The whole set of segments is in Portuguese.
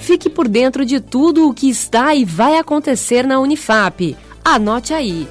Fique por dentro de tudo o que está e vai acontecer na Unifap. Anote aí.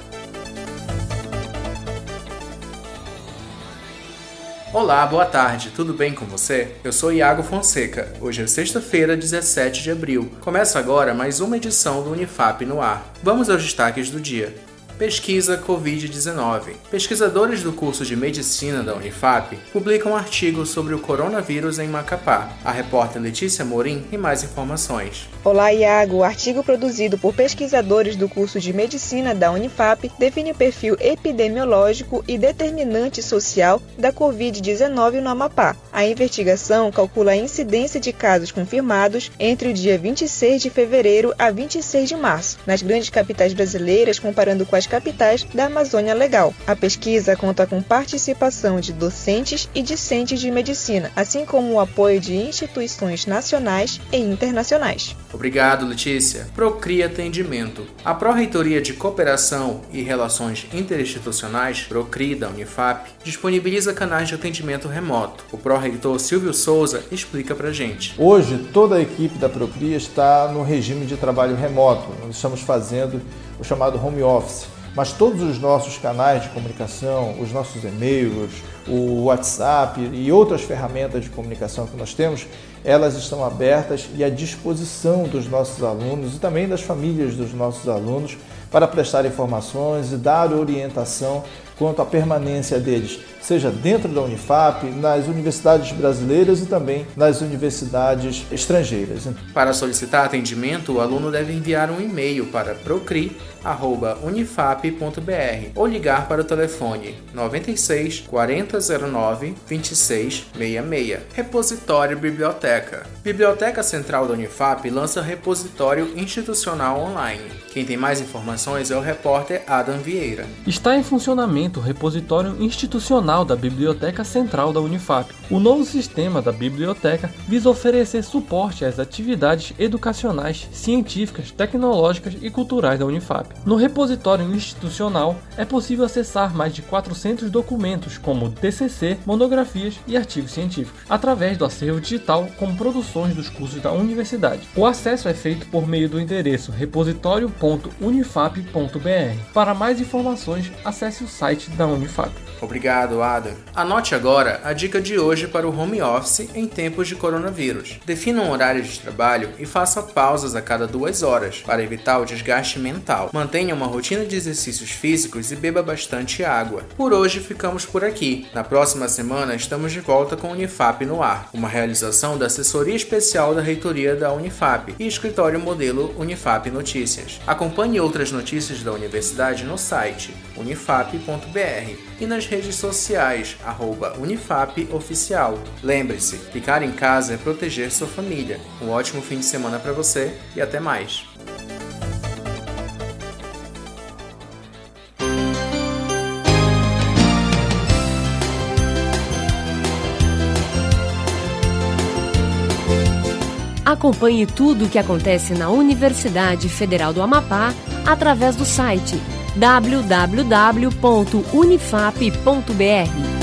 Olá, boa tarde, tudo bem com você? Eu sou Iago Fonseca. Hoje é sexta-feira, 17 de abril. Começa agora mais uma edição do Unifap no ar. Vamos aos destaques do dia. Pesquisa Covid-19. Pesquisadores do curso de Medicina da Unifap publicam um artigo sobre o coronavírus em Macapá. A repórter Letícia Morim tem mais informações. Olá, Iago. O artigo produzido por pesquisadores do curso de Medicina da Unifap define o perfil epidemiológico e determinante social da Covid-19 no Amapá. A investigação calcula a incidência de casos confirmados entre o dia 26 de fevereiro a 26 de março, nas grandes capitais brasileiras, comparando com as capitais da Amazônia Legal. A pesquisa conta com participação de docentes e discentes de medicina, assim como o apoio de instituições nacionais e internacionais. Obrigado, Letícia. Procria Atendimento. A Pró-Reitoria de Cooperação e Relações Interinstitucionais, Procri da Unifap, disponibiliza canais de atendimento remoto. O pró-reitor Silvio Souza explica pra gente. Hoje, toda a equipe da Procria está no regime de trabalho remoto. Nós estamos fazendo o chamado home office mas todos os nossos canais de comunicação, os nossos e-mails, o WhatsApp e outras ferramentas de comunicação que nós temos, elas estão abertas e à disposição dos nossos alunos e também das famílias dos nossos alunos para prestar informações e dar orientação quanto à permanência deles, seja dentro da Unifap, nas universidades brasileiras e também nas universidades estrangeiras. Para solicitar atendimento, o aluno deve enviar um e-mail para procri@unifap.br ou ligar para o telefone 96 4009 2666. Repositório Biblioteca. Biblioteca Central da Unifap lança repositório institucional online. Quem tem mais informações é o repórter Adam Vieira. Está em funcionamento o repositório institucional da Biblioteca Central da Unifap. O novo sistema da biblioteca visa oferecer suporte às atividades educacionais, científicas, tecnológicas e culturais da Unifap. No repositório institucional é possível acessar mais de 400 documentos, como TCC, monografias e artigos científicos, através do acervo digital com produções dos cursos da universidade. O acesso é feito por meio do endereço repositório.unifap.br. Para mais informações, acesse o site da Unifap. Obrigado, Anote agora a dica de hoje para o home office em tempos de coronavírus. Defina um horário de trabalho e faça pausas a cada duas horas para evitar o desgaste mental. Mantenha uma rotina de exercícios físicos e beba bastante água. Por hoje ficamos por aqui. Na próxima semana estamos de volta com o Unifap no ar, uma realização da Assessoria Especial da Reitoria da Unifap e Escritório Modelo Unifap Notícias. Acompanhe outras notícias da universidade no site unifap.br e nas redes sociais, arroba UnifapOficial. Lembre-se, ficar em casa é proteger sua família. Um ótimo fim de semana para você e até mais. Acompanhe tudo o que acontece na Universidade Federal do Amapá através do site www.unifap.br.